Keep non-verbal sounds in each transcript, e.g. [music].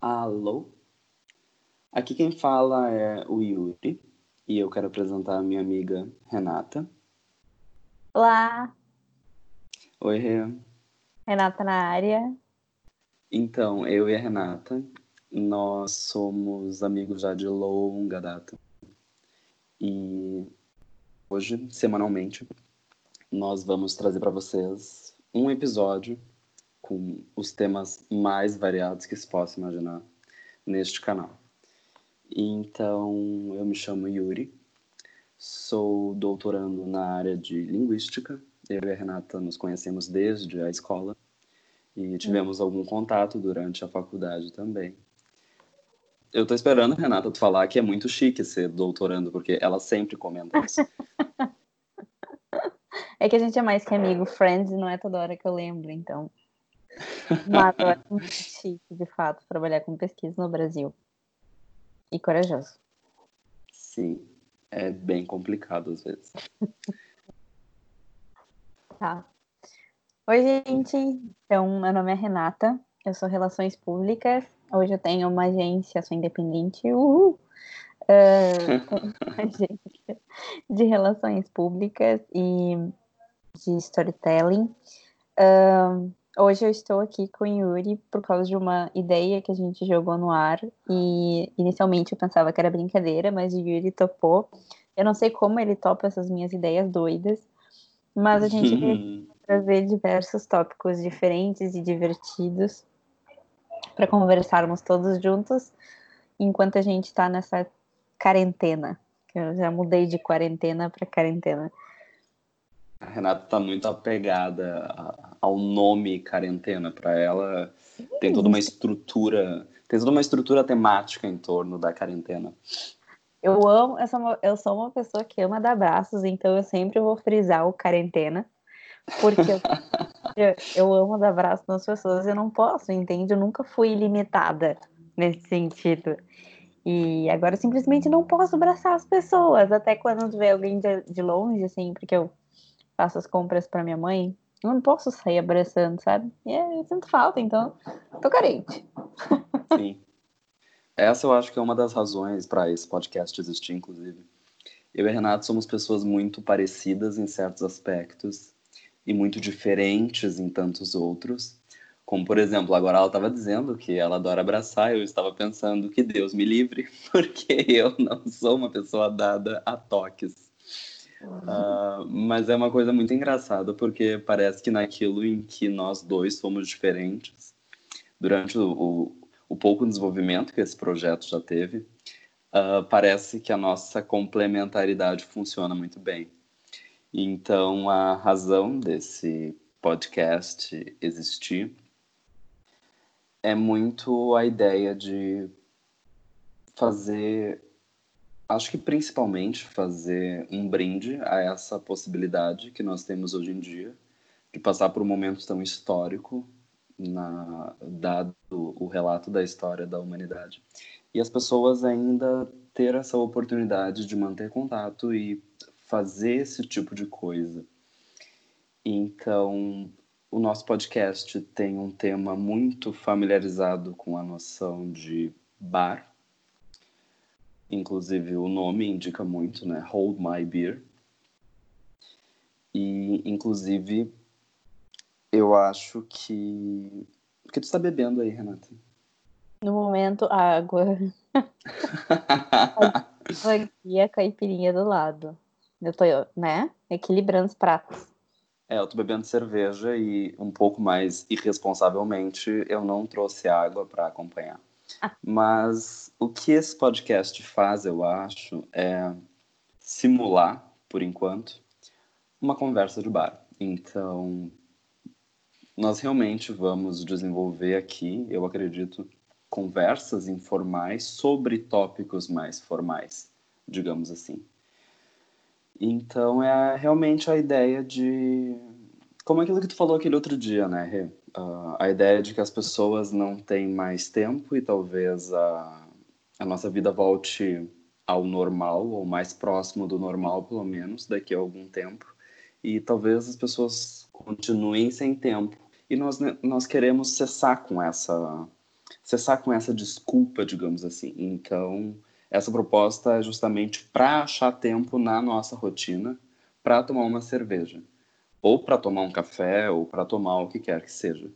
Alô? Aqui quem fala é o Yuri e eu quero apresentar a minha amiga Renata. Olá, Oi, Rê. Renata na área. Então, eu e a Renata, nós somos amigos já de longa data. E hoje, semanalmente, nós vamos trazer para vocês um episódio com os temas mais variados que se possa imaginar neste canal. Então, eu me chamo Yuri, sou doutorando na área de linguística. Eu e a Renata nos conhecemos desde a escola e tivemos algum contato durante a faculdade também. Eu tô esperando, Renata, tu falar que é muito chique ser doutorando, porque ela sempre comenta isso. [laughs] [laughs] É que a gente é mais que amigo, friends, não é toda hora que eu lembro, então. Mas acho muito chique, de fato, trabalhar com pesquisa no Brasil. E corajoso. Sim, é bem complicado às vezes. [laughs] Tá. Oi, gente. Então, meu nome é Renata, eu sou Relações Públicas. Hoje eu tenho uma agência, sou independente. Uhul! Tenho [laughs] uma agência de Relações Públicas e de Storytelling. Ah, hoje eu estou aqui com o Yuri por causa de uma ideia que a gente jogou no ar. E inicialmente eu pensava que era brincadeira, mas o Yuri topou. Eu não sei como ele topa essas minhas ideias doidas, mas a gente [laughs] vai trazer diversos tópicos diferentes e divertidos para conversarmos todos juntos enquanto a gente está nessa quarentena. Que eu já mudei de quarentena para quarentena. A Renata tá muito apegada ao nome quarentena. Para ela, tem toda uma estrutura, tem toda uma estrutura temática em torno da quarentena. Eu amo, eu sou, uma, eu sou uma pessoa que ama dar abraços, então eu sempre vou frisar o quarentena, porque eu, eu, [laughs] eu amo dar abraço nas pessoas, eu não posso, entende? Eu nunca fui limitada nesse sentido. E agora eu simplesmente não posso abraçar as pessoas, até quando vê alguém de, de longe, assim, porque eu faço as compras para minha mãe, eu não posso sair abraçando, sabe? E é, eu sinto falta, então tô carente. [laughs] Sim. Essa eu acho que é uma das razões para esse podcast existir, inclusive. Eu e a Renata somos pessoas muito parecidas em certos aspectos e muito diferentes em tantos outros. Como, por exemplo, agora ela estava dizendo que ela adora abraçar, eu estava pensando que Deus me livre, [laughs] porque eu não sou uma pessoa dada a toques. Ah, mas é uma coisa muito engraçada, porque parece que naquilo em que nós dois somos diferentes, durante o, o, o pouco desenvolvimento que esse projeto já teve, ah, parece que a nossa complementaridade funciona muito bem. Então, a razão desse podcast existir é muito a ideia de fazer, acho que principalmente fazer um brinde a essa possibilidade que nós temos hoje em dia de passar por um momento tão histórico na, dado o relato da história da humanidade e as pessoas ainda ter essa oportunidade de manter contato e fazer esse tipo de coisa. Então, o nosso podcast tem um tema muito familiarizado com a noção de bar. Inclusive, o nome indica muito, né? Hold My Beer. E, inclusive, eu acho que. O que tu está bebendo aí, Renata? No momento, [laughs] água. Aqui a caipirinha do lado. Eu tô, né? Equilibrando os pratos. É, eu tô bebendo cerveja e um pouco mais irresponsavelmente eu não trouxe água para acompanhar. Mas o que esse podcast faz, eu acho, é simular, por enquanto, uma conversa de bar. Então, nós realmente vamos desenvolver aqui, eu acredito, conversas informais sobre tópicos mais formais, digamos assim. Então é realmente a ideia de. Como aquilo que tu falou aquele outro dia, né, Rê? Uh, a ideia de que as pessoas não têm mais tempo e talvez a, a nossa vida volte ao normal, ou mais próximo do normal, pelo menos, daqui a algum tempo. E talvez as pessoas continuem sem tempo. E nós, nós queremos cessar com essa cessar com essa desculpa, digamos assim. Então, essa proposta é justamente para achar tempo na nossa rotina para tomar uma cerveja, ou para tomar um café, ou para tomar o que quer que seja.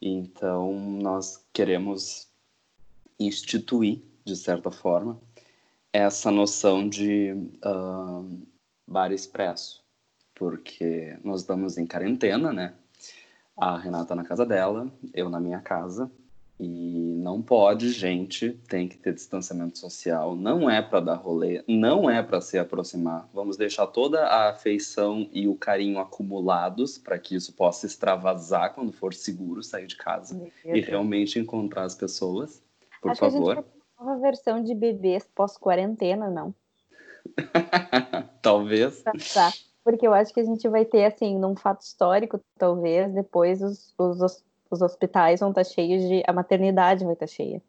Então, nós queremos instituir, de certa forma, essa noção de uh, bar expresso, porque nós estamos em quarentena, né? A Renata na casa dela, eu na minha casa, e não pode, gente, tem que ter distanciamento social. Não é para dar rolê, não é para se aproximar. Vamos deixar toda a afeição e o carinho acumulados para que isso possa extravasar quando for seguro sair de casa e realmente encontrar as pessoas. Por Acho favor. Que a gente uma versão de bebês pós-quarentena, não? [laughs] talvez. Tá, porque eu acho que a gente vai ter, assim, num fato histórico, talvez, depois os, os os hospitais vão estar tá cheios de. A maternidade vai estar tá cheia.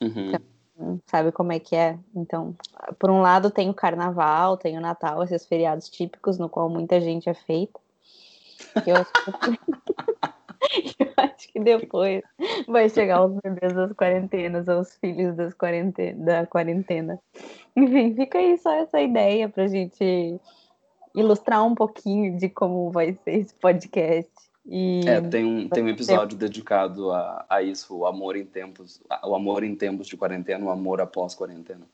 Uhum. Então, sabe como é que é? Então, por um lado tem o carnaval, tem o Natal, esses feriados típicos, no qual muita gente é feita. Eu acho que, [laughs] eu acho que depois vai chegar os bebês das quarentenas, os filhos das quarentena, da quarentena. Enfim, fica aí só essa ideia pra gente ilustrar um pouquinho de como vai ser esse podcast. E... É, tem um, tem um episódio dedicado a, a isso, o amor em tempos, o amor em tempos de quarentena, o amor após quarentena.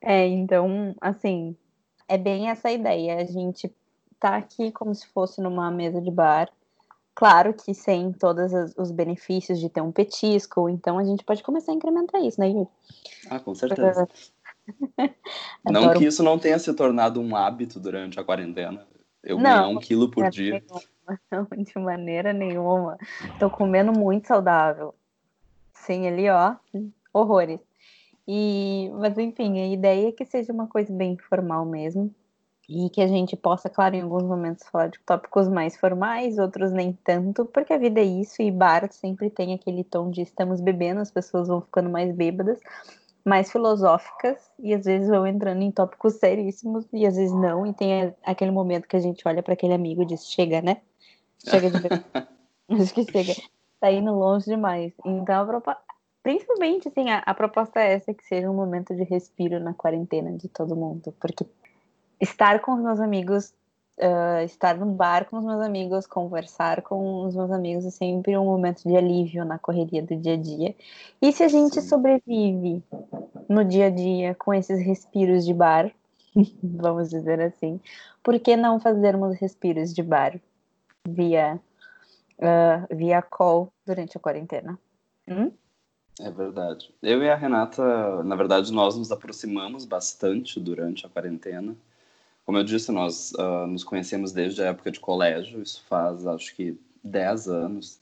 É, então, assim, é bem essa ideia. A gente tá aqui como se fosse numa mesa de bar. Claro que sem todos os benefícios de ter um petisco, então a gente pode começar a incrementar isso, né, Yuri? Ah, com certeza. [laughs] não que isso não tenha se tornado um hábito durante a quarentena. Eu não, ganhar um quilo por é dia. Não, [laughs] de maneira nenhuma. Tô comendo muito saudável. Sim, ali, ó, horrores. E, mas enfim, a ideia é que seja uma coisa bem formal mesmo. E que a gente possa, claro, em alguns momentos falar de tópicos mais formais, outros nem tanto, porque a vida é isso, e bar sempre tem aquele tom de estamos bebendo, as pessoas vão ficando mais bêbadas, mais filosóficas e às vezes vão entrando em tópicos seríssimos e às vezes não. E tem aquele momento que a gente olha para aquele amigo e diz: chega, né? Chega de ver. [laughs] Acho que chega. Tá indo longe demais. Então, a proposta, principalmente, assim, a, a proposta é essa: que seja um momento de respiro na quarentena de todo mundo. Porque estar com os meus amigos uh, estar no bar com os meus amigos, conversar com os meus amigos é sempre um momento de alívio na correria do dia a dia. E se a gente Sim. sobrevive no dia a dia com esses respiros de bar, [laughs] vamos dizer assim, por que não fazermos respiros de bar via, uh, via call durante a quarentena? Hum? É verdade. Eu e a Renata, na verdade, nós nos aproximamos bastante durante a quarentena. Como eu disse, nós uh, nos conhecemos desde a época de colégio, isso faz acho que 10 anos,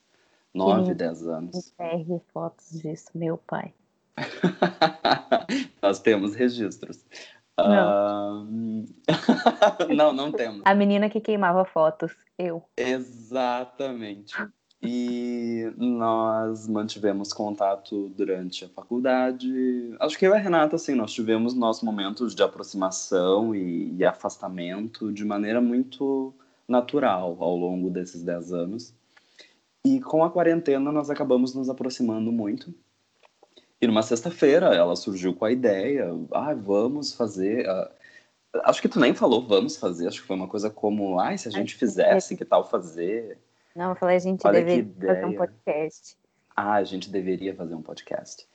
9, 10 anos. Pegue fotos disso, meu pai. [laughs] nós temos registros. Não. Uh... [laughs] não, não temos. A menina que queimava fotos, eu. Exatamente. E nós mantivemos contato durante a faculdade. Acho que eu e a Renata, assim, nós tivemos nossos momentos de aproximação e, e afastamento de maneira muito natural ao longo desses dez anos. E com a quarentena nós acabamos nos aproximando muito. E numa sexta-feira ela surgiu com a ideia, ah, vamos fazer. Uh... Acho que tu nem falou vamos fazer, acho que foi uma coisa como, ah, se a gente fizesse, que tal fazer? Não, eu falei, a gente Olha deveria fazer um podcast. Ah, a gente deveria fazer um podcast.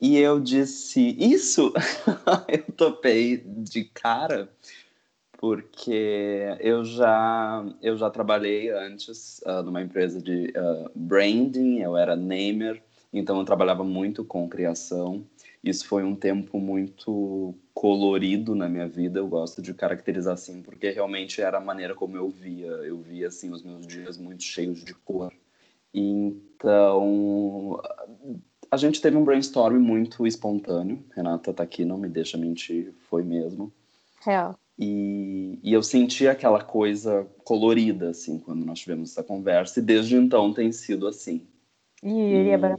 E eu disse, isso? [laughs] eu topei de cara, porque eu já, eu já trabalhei antes uh, numa empresa de uh, branding, eu era namer, então eu trabalhava muito com criação. Isso foi um tempo muito colorido na minha vida, eu gosto de caracterizar assim, porque realmente era a maneira como eu via. Eu via assim os meus dias muito cheios de cor. Então, a gente teve um brainstorm muito espontâneo. Renata tá aqui, não me deixa mentir, foi mesmo. Real. E, e eu senti aquela coisa colorida, assim, quando nós tivemos essa conversa, e desde então tem sido assim. E eu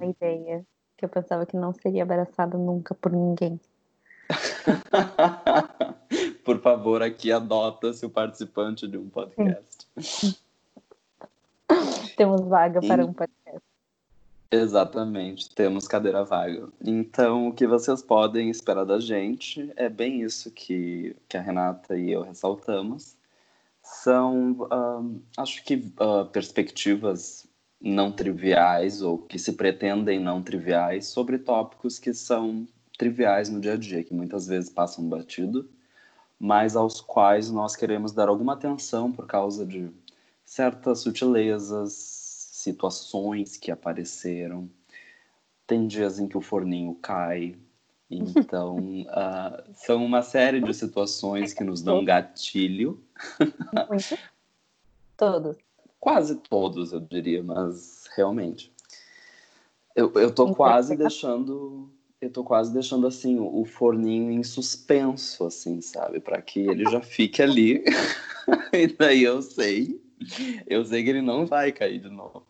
iria abraçar a ideia, que eu pensava que não seria abraçada nunca por ninguém. [laughs] Por favor, aqui adota-se o participante de um podcast. [laughs] Temos vaga para um podcast. Exatamente, temos cadeira vaga. Então, o que vocês podem esperar da gente é bem isso que, que a Renata e eu ressaltamos. São, uh, acho que, uh, perspectivas não triviais ou que se pretendem não triviais sobre tópicos que são triviais no dia a dia, que muitas vezes passam batido, mas aos quais nós queremos dar alguma atenção por causa de certas sutilezas, situações que apareceram. Tem dias em que o forninho cai. [laughs] Então, uh, são uma série de situações que nos dão gatilho. Muito. Todos. Quase todos, eu diria, mas realmente. Eu, eu tô quase deixando. Eu tô quase deixando assim o forninho em suspenso, assim, sabe? para que ele já fique ali. [laughs] e daí eu sei. Eu sei que ele não vai cair de novo.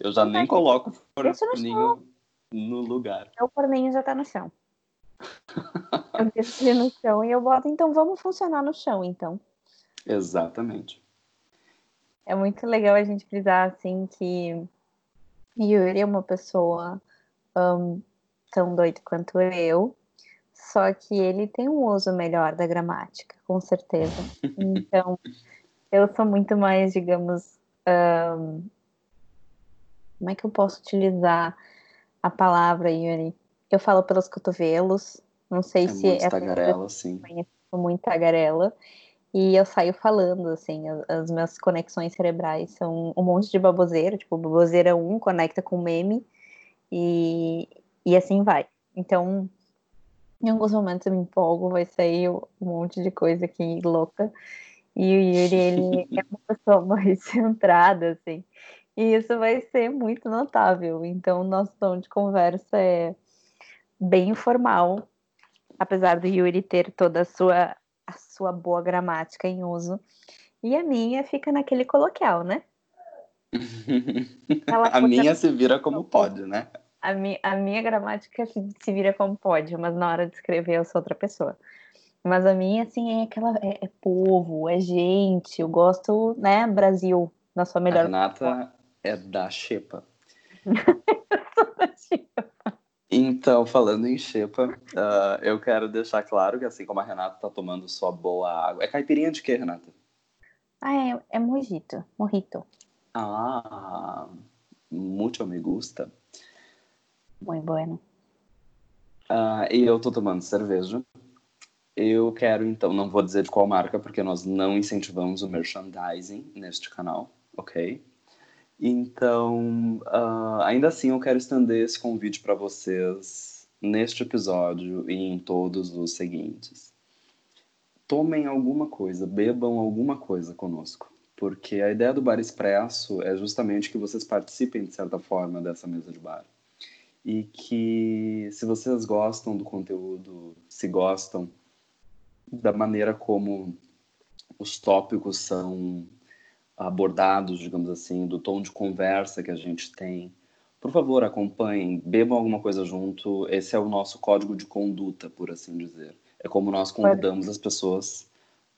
Eu já nem coloco o forninho no lugar. O forninho já tá no chão. eu deixo ele no chão e eu boto, então vamos funcionar no chão, então. [laughs] Exatamente. É muito legal a gente frisar, assim, que Yuri é uma pessoa um, tão doida quanto eu, só que ele tem um uso melhor da gramática, com certeza. [laughs] Então, eu sou muito mais, digamos, um, como é que eu posso utilizar a palavra, Yuri? Eu falo pelos cotovelos, não sei é se muito é tagarela, sim. muito tagarela. E eu saio falando, assim, as, as, minhas conexões cerebrais são um monte de baboseira, tipo, baboseira 1 conecta com meme, e, e assim vai. Então, em alguns momentos eu me empolgo, vai sair um monte de coisa aqui louca. E o Yuri, ele é uma pessoa [laughs] mais centrada, assim. E isso vai ser muito notável. Então, nosso tom de conversa é bem informal, apesar do Yuri ter toda a sua, sua boa gramática em uso. E a minha fica naquele coloquial, né? [laughs] a minha se vira como pode, né? A, mi a minha gramática se, vira como pode, mas na hora de escrever eu sou outra pessoa. Mas a minha, assim, é aquela. É, é povo, é gente. Eu gosto, né, Brasil, na sua melhor. A Renata, é da Xepa. [laughs] Então, falando em xepa, uh, eu quero deixar claro que assim como a Renata tá tomando sua boa água. É caipirinha de quê, Renata? Ah, é, é mojito. Mojito. Ah, muito me gusta. Muito bueno. Uh, e eu tô tomando cerveja. Eu quero, então, não vou dizer de qual marca, porque nós não incentivamos o merchandising neste canal, ok? Então, uh, ainda assim, eu quero estender esse convite para vocês neste episódio e em todos os seguintes. Tomem alguma coisa, bebam alguma coisa conosco, porque a ideia do Bar Expresso é justamente que vocês participem, de certa forma, dessa mesa de bar. E que, se vocês gostam do conteúdo, se gostam da maneira como os tópicos são abordados, digamos assim, do tom de conversa que a gente tem. Por favor, acompanhem, bebam alguma coisa junto. Esse é o nosso código de conduta, por assim dizer. É como nós convidamos as pessoas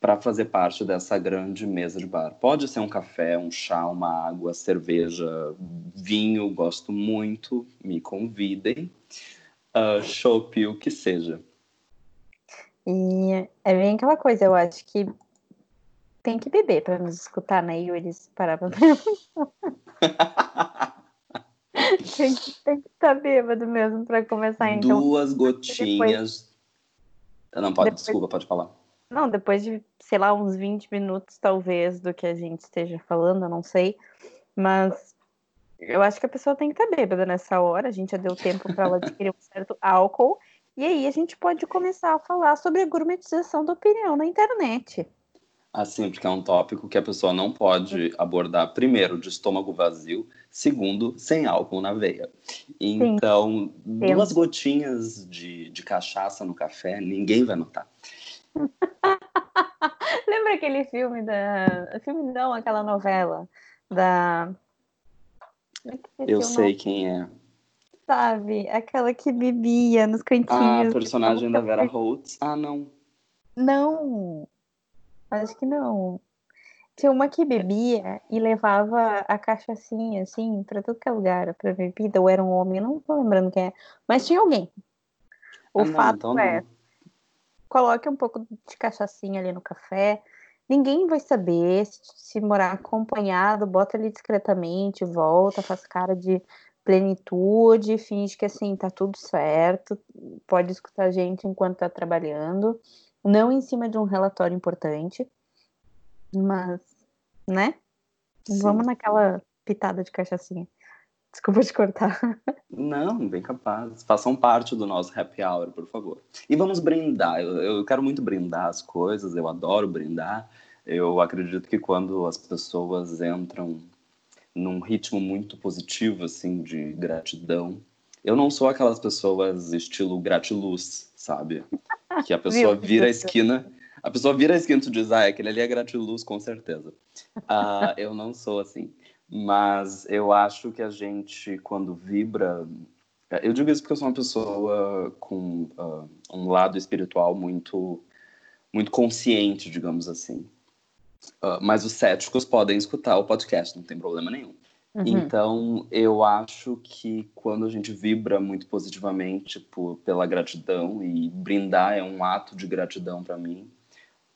para fazer parte dessa grande mesa de bar. Pode ser um café, um chá, uma água, cerveja, vinho, gosto muito, me convidem. Uh, o que seja. E é bem aquela coisa, eu acho que tem que beber para nos escutar, né? E eles paravam pra [laughs] tem, que, tem que estar tá bêbado mesmo para começar. Então, Duas gotinhas. Depois, não, pode, depois, desculpa, pode falar. Não, depois de, sei lá, uns 20 minutos, talvez, do que a gente esteja falando, eu não sei. Mas eu acho que a pessoa tem que estar tá bêbada nessa hora. A gente já deu tempo para ela adquirir um certo [laughs] álcool. E aí a gente pode começar a falar sobre a gourmetização da opinião na internet. Assim, porque é um tópico que a pessoa não pode abordar, primeiro, de estômago vazio, segundo, sem álcool na veia. Então, Sim. duas gotinhas de, de cachaça no café, ninguém vai notar. [laughs] Lembra aquele filme da. Filme não, aquela novela da. É Eu sei quem é. Sabe? Aquela que bebia nos cantinhos. Ah, a personagem da Vera Holtz. Ah, não. Não. Acho que não. tinha uma que bebia e levava a cachaçinha, assim, pra tudo que é lugar, pra bebida, ou era um homem, não tô lembrando quem é, mas tinha alguém. O Ah, não, fato então é, não. coloque um pouco de cachaçinha ali no café, ninguém vai saber, se, se morar acompanhado, bota ali discretamente, volta, faz cara de plenitude, finge que assim, tá tudo certo, pode escutar a gente enquanto tá trabalhando, não em cima de um relatório importante, mas, né? Sim. Vamos naquela pitada de cachaçinha. Desculpa te cortar. [laughs] Não, bem capaz. Façam parte do nosso happy hour, por favor. E vamos brindar. Eu, eu quero muito brindar as coisas, eu adoro brindar. Eu acredito que quando as pessoas entram num ritmo muito positivo, assim, de gratidão. Eu não sou aquelas pessoas estilo gratiluz, sabe? Que a [laughs] pessoa vira a esquina, a pessoa vira a esquina e tu diz, ah, aquele ali é gratiluz, com certeza. Ah, eu não sou assim. Mas eu acho que a gente, quando vibra. Eu digo isso porque eu sou uma pessoa com ah, um lado espiritual muito, muito consciente, digamos assim. Ah, mas os céticos podem escutar o podcast, não tem problema nenhum. Uhum. Então, eu acho que quando a gente vibra muito positivamente por, pela gratidão, e brindar é um ato de gratidão para mim,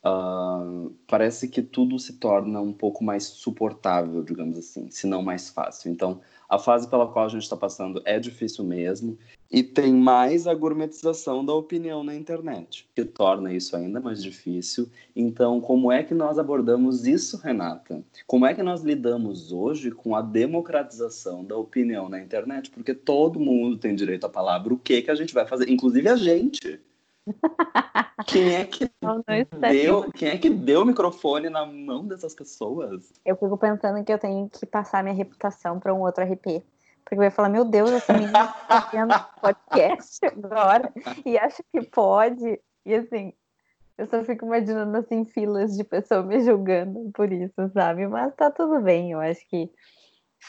ah, parece que tudo se torna um pouco mais suportável, digamos assim, se não mais fácil. Então, a fase pela qual a gente está passando é difícil mesmo, e tem mais a gourmetização da opinião na internet, que torna isso ainda mais difícil. Então, como é que nós abordamos isso, Renata? Como é que nós lidamos hoje com a democratização da opinião na internet? Porque todo mundo tem direito à palavra. O que que a gente vai fazer? Inclusive a gente. [laughs] Quem é que Não, não deu, quem é que deu o microfone na mão dessas pessoas? Eu fico pensando que eu tenho que passar minha reputação para um outro RP. Porque vai falar, meu Deus, essa menina tá fazendo [laughs] podcast agora e acha que pode. E assim, eu só fico imaginando assim, filas de pessoas me julgando por isso, sabe? Mas tá tudo bem, eu acho que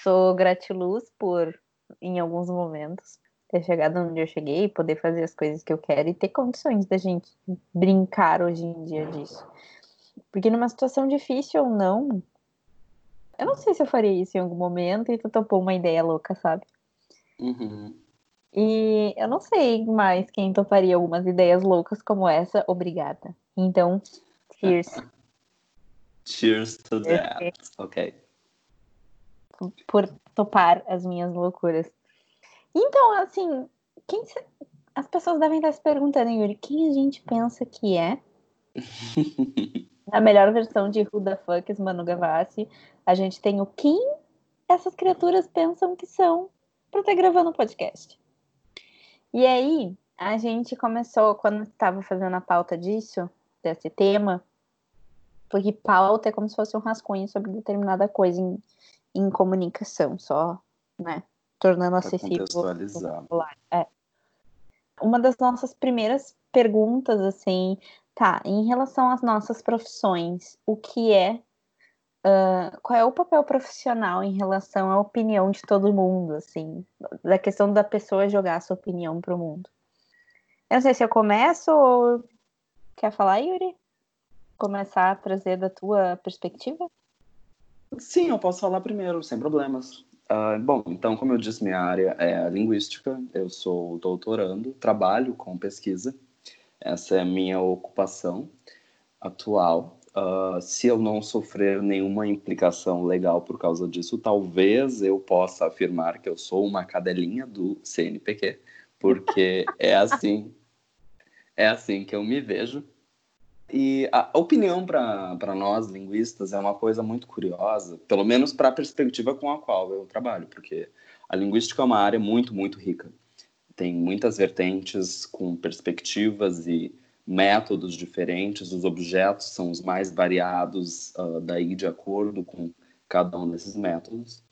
sou gratiluz por, em alguns momentos, ter chegado onde eu cheguei, poder fazer as coisas que eu quero e ter condições da gente brincar hoje em dia disso. Porque numa situação difícil ou não, eu não sei se eu faria isso em algum momento e tu topou uma ideia louca, sabe? Uhum. E eu não sei mais quem toparia algumas ideias loucas como essa. Obrigada. Então, cheers. [laughs] Cheers to that. Ok. por topar as minhas loucuras. Então, assim, quem se- as pessoas devem estar se perguntando, Yuri, quem a gente pensa que é? [laughs] Na melhor versão de Who the Fuck is Manu Gavassi, a gente tem o quem essas criaturas pensam que são para estar gravando o podcast. E aí, a gente começou, quando estava fazendo a pauta disso, desse tema, porque pauta é como se fosse um rascunho sobre determinada coisa em, em comunicação, só, né? Tornando acessível. É. Uma das nossas primeiras perguntas, assim, tá, em relação às nossas profissões, o que é, ah, qual é o papel profissional em relação à opinião de todo mundo, assim, da questão da pessoa jogar a sua opinião pro mundo? Eu não sei se eu começo ou quer falar, Yuri? Começar a trazer da tua perspectiva? Sim, eu posso falar primeiro, sem problemas. Ah, bom, então, como eu disse, minha área é a linguística, eu sou doutorando, trabalho com pesquisa, essa é a minha ocupação atual. Ah, se eu não sofrer nenhuma implicação legal por causa disso, talvez eu possa afirmar que eu sou uma cadelinha do CNPq, porque [laughs] é assim, é assim que eu me vejo. E a opinião para nós linguistas é uma coisa muito curiosa, pelo menos para a perspectiva com a qual eu trabalho, porque a linguística é uma área muito, muito rica. Tem muitas vertentes com perspectivas e métodos diferentes, os objetos são os mais variados, uh, daí de acordo com cada um desses métodos.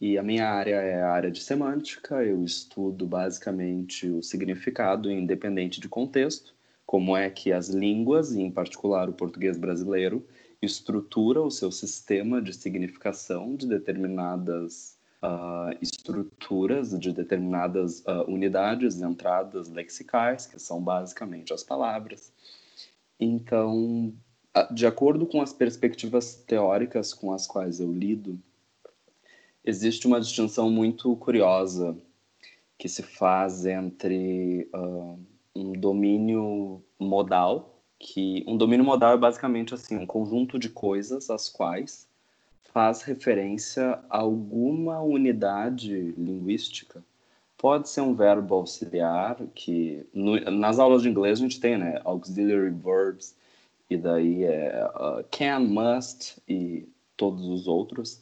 E a minha área é a área de semântica, eu estudo basicamente o significado independente de contexto como é que as línguas, e em particular o português brasileiro, estrutura o seu sistema de significação de determinadas uh, estruturas, de determinadas uh, unidades, entradas lexicais, que são basicamente as palavras. Então, de acordo com as perspectivas teóricas com as quais eu lido, existe uma distinção muito curiosa que se faz entre uh, um domínio modal, que um domínio modal é basicamente assim um conjunto de coisas às quais faz referência a alguma unidade linguística. Pode ser um verbo auxiliar, que no, nas aulas de inglês a gente tem, né, auxiliary verbs, e daí é uh, can, must e todos os outros.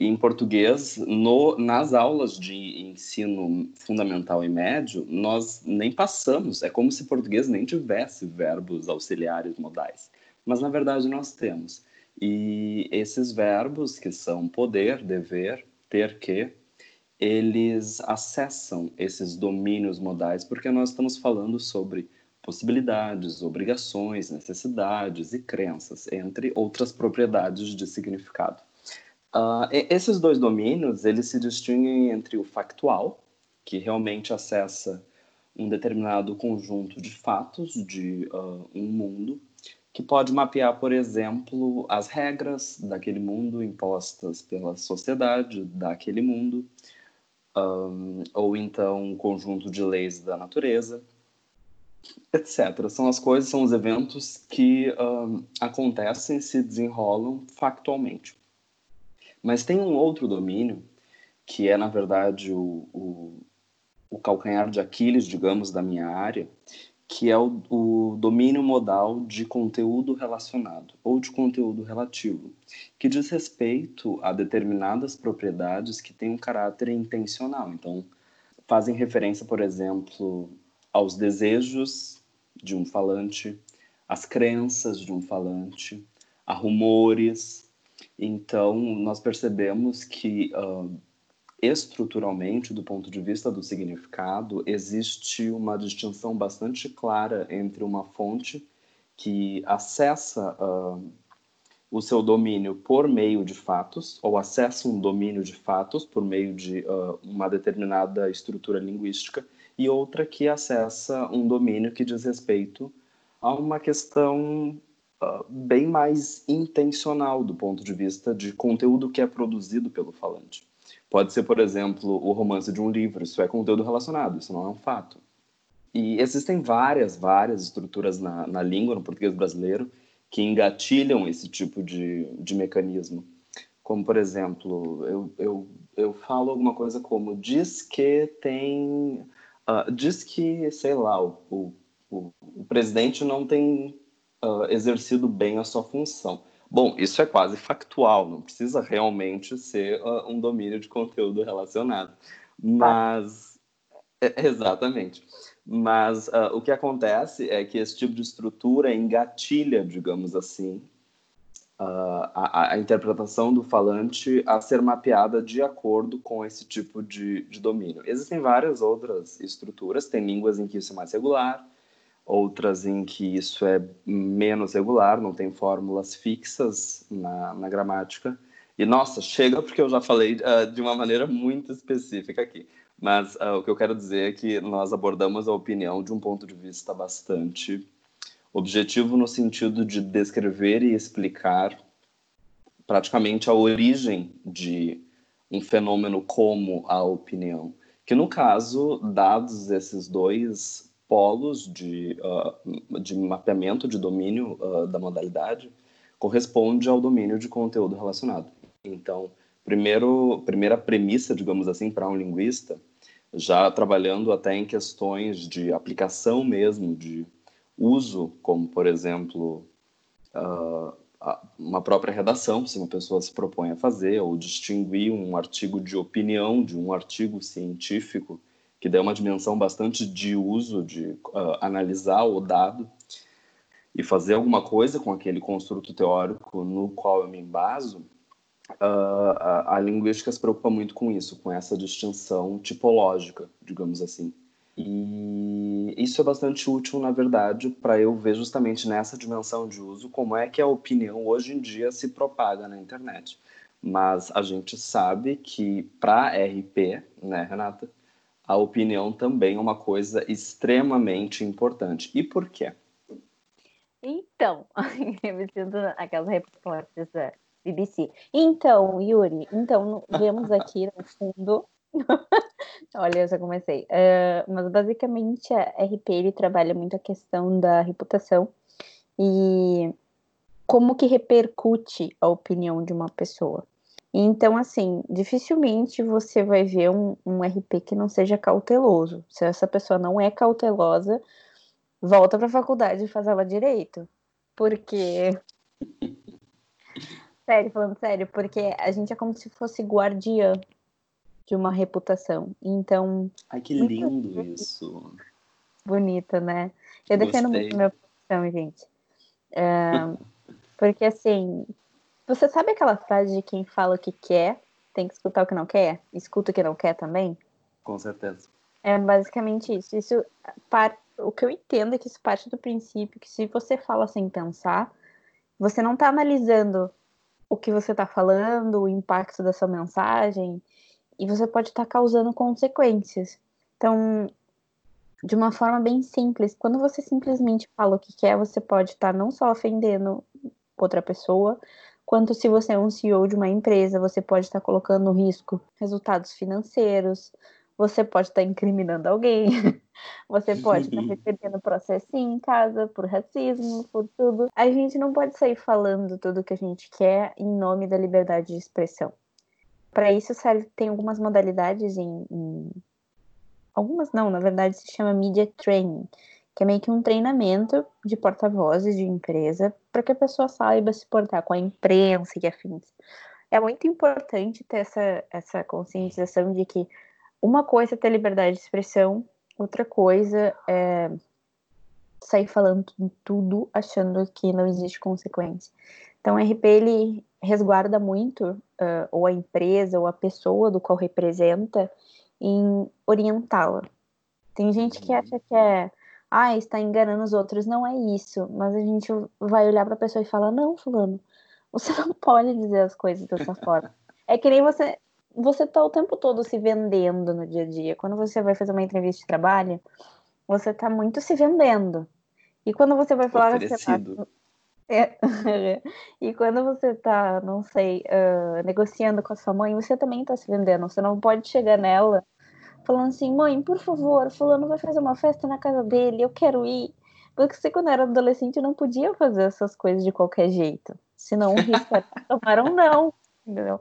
E em português, no, nas aulas de ensino fundamental e médio, nós nem passamos. É como se português nem tivesse verbos auxiliares modais. Mas na verdade nós temos. E esses verbos, que são poder, dever, ter que, eles acessam esses domínios modais porque nós estamos falando sobre possibilidades, obrigações, necessidades e crenças, entre outras propriedades de significado. Uh, esses dois domínios, eles se distinguem entre o factual, que realmente acessa um determinado conjunto de fatos de uh, um mundo, que pode mapear, por exemplo, as regras daquele mundo impostas pela sociedade daquele mundo, um, ou então um conjunto de leis da natureza, etc. São as coisas, são os eventos que uh, acontecem, se desenrolam factualmente. Mas tem um outro domínio que é, na verdade, o, o, o calcanhar de Aquiles, digamos, da minha área, que é o, o, domínio modal de conteúdo relacionado ou de conteúdo relativo, que diz respeito a determinadas propriedades que têm um caráter intencional. Então, fazem referência, por exemplo, aos desejos de um falante, às crenças de um falante, a rumores. Então, nós percebemos que uh, estruturalmente, do ponto de vista do significado, existe uma distinção bastante clara entre uma fonte que acessa uh, o seu domínio por meio de fatos, ou acessa um domínio de fatos por meio de uh, uma determinada estrutura linguística, e outra que acessa um domínio que diz respeito a uma questão uh, bem mais intencional do ponto de vista de conteúdo que é produzido pelo falante. Pode ser, por exemplo, o romance de um livro, isso é conteúdo relacionado, isso não é um fato. E existem várias, várias estruturas na, na língua, no português brasileiro, que engatilham esse tipo de, de mecanismo. Como, por exemplo, eu, eu, eu falo alguma coisa como diz que tem Uh, diz que, sei lá, o, o, o presidente não tem uh, exercido bem a sua função. Bom, isso é quase factual, não precisa realmente ser uh, um domínio de conteúdo relacionado. Mas. É, exatamente. Mas o que acontece é que esse tipo de estrutura engatilha, digamos assim, uh, a, a, interpretação do falante a ser mapeada de acordo com esse tipo de, de domínio. Existem várias outras estruturas, tem línguas em que isso é mais regular, outras em que isso é menos regular, não tem fórmulas fixas na, na gramática. E nossa, chega porque eu já falei uh, de uma maneira muito específica aqui. Mas uh, o que eu quero dizer é que nós abordamos a opinião de um ponto de vista bastante Objetivo no sentido de descrever e explicar praticamente a origem de um fenômeno como a opinião. Que no caso, dados esses dois polos de, uh, de mapeamento de domínio uh, da modalidade, corresponde ao domínio de conteúdo relacionado. Então, primeiro, primeira premissa, digamos assim, para um linguista, já trabalhando até em questões de aplicação mesmo de uso, como por exemplo uh, uma própria redação, se uma pessoa se propõe a fazer, ou distinguir um artigo de opinião de um artigo científico, que dê uma dimensão bastante de uso, de uh, analisar o dado e fazer alguma coisa com aquele construto teórico no qual eu me embaso, uh, a, a linguística se preocupa muito com isso, com essa distinção tipológica, digamos assim. E isso é bastante útil, na verdade, para eu ver justamente nessa dimensão de uso como é que a opinião hoje em dia se propaga na internet. Mas a gente sabe que para RP, né, Renata, a opinião também é uma coisa extremamente importante. E por quê? Então, [laughs] eu me sinto aquelas repórteres da BBC. Então, Yuri, então, vemos aqui no fundo. [laughs] Olha, eu já comecei. Uh, mas basicamente a RP ele trabalha muito a questão da reputação e como que repercute a opinião de uma pessoa. Então, assim, dificilmente você vai ver um, um RP que não seja cauteloso. Se essa pessoa não é cautelosa, volta para a faculdade e faz ela direito. Porque. [laughs] sério, falando sério, porque a gente é como se fosse guardiã de uma reputação. Então. Ai, que lindo isso. Bonito, né? Eu defendo Gostei. muito minha profissão, gente. É, porque assim, você sabe aquela frase de quem fala o que quer, tem que escutar o que não quer? Escuta o que não quer também? Com certeza. É basicamente isso. Isso parte o que eu entendo é que isso parte do princípio que se você fala sem pensar, você não está analisando o que você está falando, o impacto da sua mensagem, e você pode estar tá causando consequências. Então, de uma forma bem simples, quando você simplesmente fala o que quer, você pode estar tá não só ofendendo outra pessoa, quanto se você é um CEO de uma empresa, você pode estar colocando no risco resultados financeiros, você pode estar incriminando alguém, [laughs] você pode estar recebendo processinho em casa por racismo, por tudo. A gente não pode sair falando tudo o que a gente quer em nome da liberdade de expressão. Para isso, tem algumas modalidades em, em. Algumas não, na verdade se chama media training, que é meio que um treinamento de porta-vozes de empresa para que a pessoa saiba se portar com a imprensa e afins. É muito importante ter essa, essa conscientização de que uma coisa é ter liberdade de expressão, outra coisa é sair falando tudo achando que não existe consequência. Então, o RP ele resguarda muito, uh, ou a empresa, ou a pessoa do qual representa, em orientá-la. Tem gente que acha que é, ah, está enganando os outros. Não é isso, mas a gente vai olhar para a pessoa e falar: não, Fulano, você não [laughs] pode dizer as coisas dessa [laughs] forma. É que nem você você tá o tempo todo se vendendo no dia a dia. Quando você vai fazer uma entrevista de trabalho, você tá muito se vendendo. E quando você vai falar você tá... é... [laughs] e quando você tá, não sei, uh, negociando com a sua mãe, você também tá se vendendo. Você não pode chegar nela falando assim, mãe, por favor, fulano vai fazer uma festa na casa dele, eu quero ir. Porque você, quando era adolescente, não podia fazer essas coisas de qualquer jeito. Senão o risco era tomar um [laughs] não. Entendeu?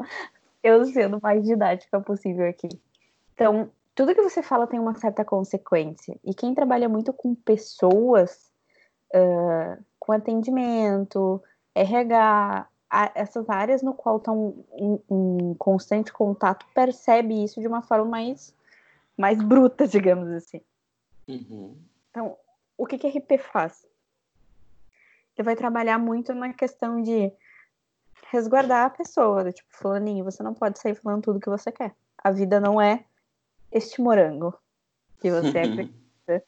eu sendo mais didática possível aqui. Então, tudo que você fala tem uma certa consequência. E quem trabalha muito com pessoas, uh, com atendimento, RH, essas áreas no qual estão em, em, constante contato, percebe isso de uma forma mais, mais bruta, [laughs] digamos assim. Uhum. Então, o que, que RP faz? Ele vai trabalhar muito na questão de resguardar a pessoa, do tipo, fulaninho, você não pode sair falando tudo que você quer. A vida não é este morango que você [laughs] acredita.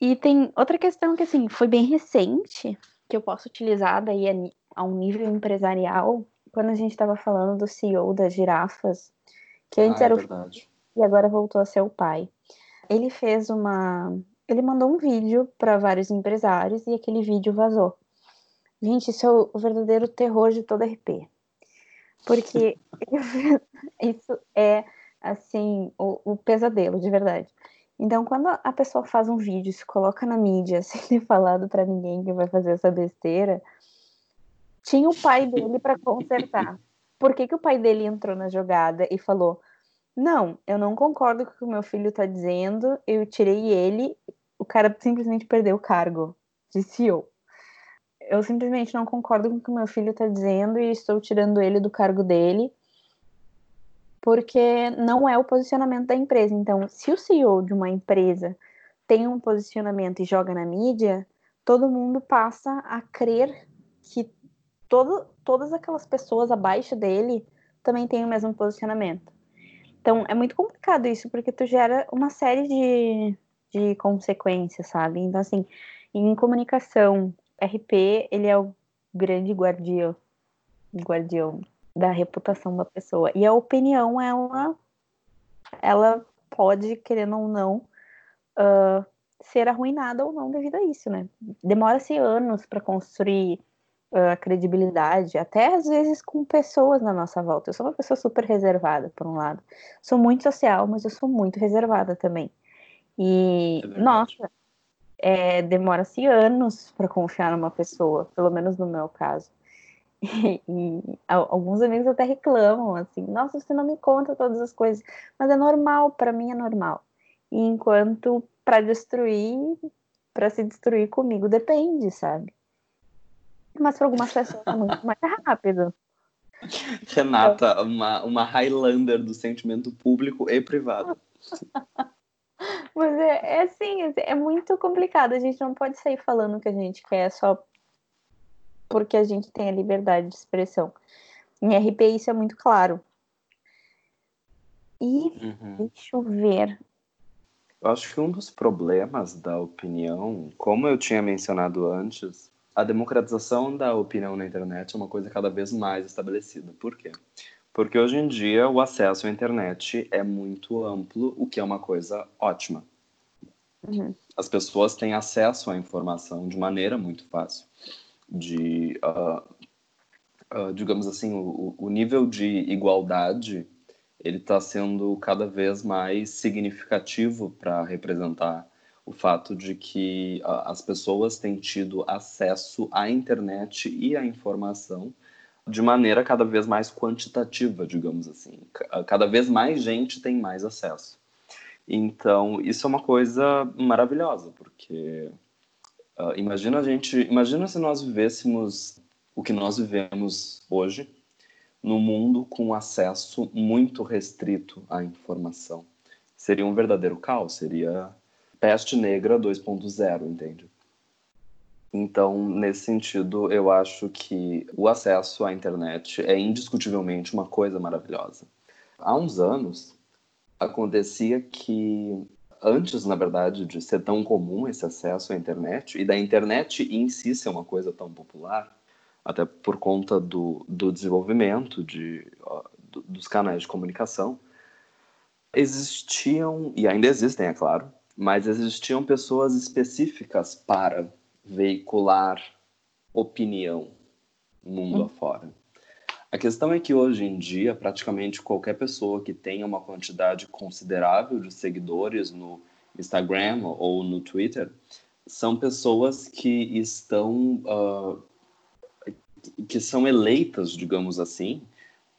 e tem outra questão que, assim, foi bem recente, que eu posso utilizar daí a, um nível empresarial, quando a gente estava falando do CEO das girafas, que antes ah, é era o e agora voltou a ser o pai. Ele fez uma. Ele mandou um vídeo para vários empresários e aquele vídeo vazou. Gente, isso é o verdadeiro terror de toda RP. Porque [laughs] isso é, assim, o, o, pesadelo, de verdade. Então, quando a pessoa faz um vídeo, se coloca na mídia, [laughs] sem ter falado para ninguém que vai fazer essa besteira, tinha o pai dele para consertar. Por que, que o pai dele entrou na jogada e falou: Não, eu não concordo com o que o meu filho está dizendo, eu tirei ele, o cara simplesmente perdeu o cargo de CEO eu simplesmente não concordo com o que meu filho está dizendo e estou tirando ele do cargo dele, porque não é o posicionamento da empresa. Então, se o CEO de uma empresa tem um posicionamento e joga na mídia, todo mundo passa a crer que todo, todas aquelas pessoas abaixo dele também têm o mesmo posicionamento. Então, é muito complicado isso, porque tu gera uma série de, de consequências, sabe? Então, assim, em comunicação, RP, ele é o grande guardião, guardião da reputação da pessoa. E a opinião, ela, ela pode, querendo ou não, uh, ser arruinada ou não devido a isso, né? Demora-se anos para construir a credibilidade, até às vezes com pessoas na nossa volta. Eu sou uma pessoa super reservada, por um lado. Sou muito social, mas eu sou muito reservada também. E, é nossa, é, demora-se anos para confiar numa pessoa, pelo menos no meu caso. [laughs] E, e, alguns amigos até reclamam, assim, nossa, você não me conta todas as coisas, mas é normal, para mim é normal. E enquanto para destruir, para se destruir comigo depende, sabe? Mas para algumas pessoas é muito mais rápido. Renata, uma, uma Highlander do sentimento público e privado. [laughs] Mas é, é assim, é muito complicado. A gente não pode sair falando o que a gente quer só porque a gente tem a liberdade de expressão. Em RP isso é muito claro. E uhum. deixa eu ver. Eu acho que um dos problemas da opinião, como eu tinha mencionado antes, a democratização da opinião na internet é uma coisa cada vez mais estabelecida. Por quê? Porque hoje em dia o acesso à internet é muito amplo, o que é uma coisa ótima. Uhum. As pessoas têm acesso à informação de maneira muito fácil. De, uh, uh, digamos assim, o, o nível de igualdade ele está sendo cada vez mais significativo para representar o fato de que uh, as pessoas têm tido acesso à internet e à informação de maneira cada vez mais quantitativa, digamos assim. Cada vez mais gente tem mais acesso. Então, isso é uma coisa maravilhosa, porque uh, imagina a gente, imagina se nós vivêssemos o que nós vivemos hoje no mundo com acesso muito restrito à informação. Seria um verdadeiro caos, seria peste negra 2.0, entende? Então, nesse sentido, eu acho que o acesso à internet é indiscutivelmente uma coisa maravilhosa. Há uns anos, acontecia que, antes, na verdade, de ser tão comum esse acesso à internet, e da internet em si ser uma coisa tão popular, até por conta do, do desenvolvimento de, ó, do, dos canais de comunicação, existiam, e ainda existem, é claro, mas existiam pessoas específicas para veicular opinião mundo hum. afora. A questão é que hoje em dia, praticamente qualquer pessoa que tenha uma quantidade considerável de seguidores no Instagram ou no Twitter são pessoas que estão uh, que são eleitas, digamos assim,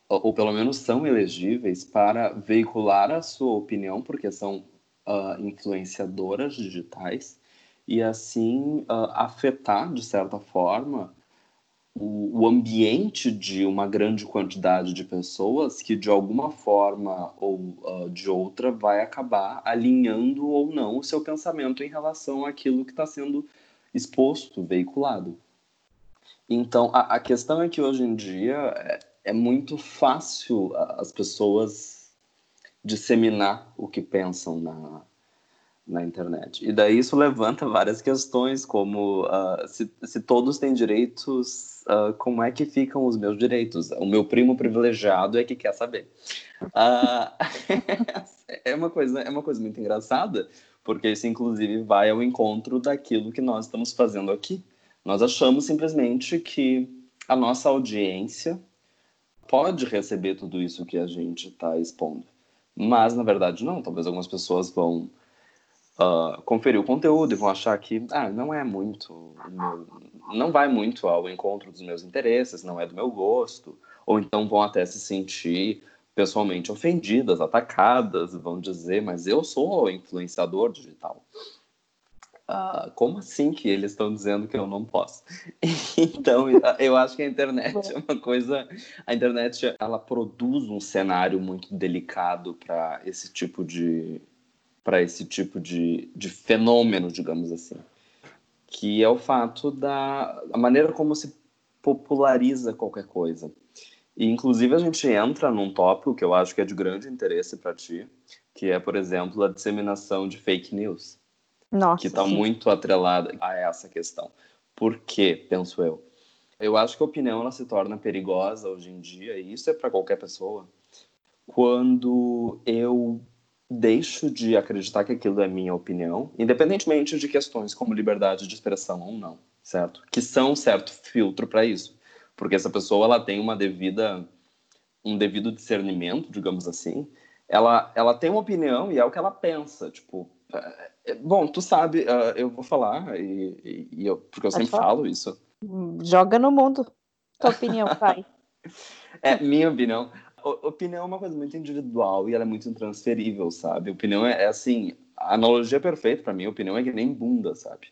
ou, ou pelo menos são elegíveis para veicular a sua opinião, porque são uh, influenciadoras digitais e assim uh, afetar de certa forma o, o, ambiente de uma grande quantidade de pessoas que de alguma forma ou uh, de outra vai acabar alinhando ou não o seu pensamento em relação àquilo que está sendo exposto, veiculado. Então a, a, questão é que hoje em dia é, é muito fácil as pessoas disseminar o que pensam na, na internet. E daí isso levanta várias questões, como uh, se, se todos têm direitos, uh, como é que ficam os meus direitos? O meu primo privilegiado é que quer saber. Uh, [laughs] é, uma coisa, é uma coisa muito engraçada, porque isso inclusive vai ao encontro daquilo que nós estamos fazendo aqui. Nós achamos simplesmente que a nossa audiência pode receber tudo isso que a gente está expondo. Mas, na verdade, não. Talvez algumas pessoas vão uh, conferir o conteúdo e vão achar que ah, não é muito. Não vai muito ao encontro dos meus interesses, não é do meu gosto. Ou então vão até se sentir pessoalmente ofendidas, atacadas, vão dizer, mas eu sou influenciador digital. Ah, como assim que eles estão dizendo que eu não posso? [laughs] então, eu acho que a internet é uma coisa. A internet ela produz um cenário muito delicado para esse tipo de para esse tipo de, de fenômeno, digamos assim, que é o fato da a maneira como se populariza qualquer coisa. E, inclusive, a gente entra num tópico que eu acho que é de grande interesse para ti, que é, por exemplo, a disseminação de fake news. Nossa, que está muito atrelada a essa questão. Por quê, penso eu? Eu acho que a opinião ela se torna perigosa hoje em dia, e isso é para qualquer pessoa, quando eu deixo de acreditar que aquilo é minha opinião, independentemente de questões como liberdade de expressão ou não, certo? Que são um certo filtro para isso, porque essa pessoa ela tem uma devida um devido discernimento, digamos assim. Ela ela tem uma opinião e é o que ela pensa, tipo, é, bom, tu sabe, uh, eu vou falar e, e, eu, porque eu Pode sempre falar. falo isso. Joga no mundo. Tua [laughs] opinião, pai. é minha opinião opinião é uma coisa muito individual e ela é muito intransferível, sabe? Opinião é, é assim, a analogia é perfeita para mim, opinião é que nem bunda, sabe?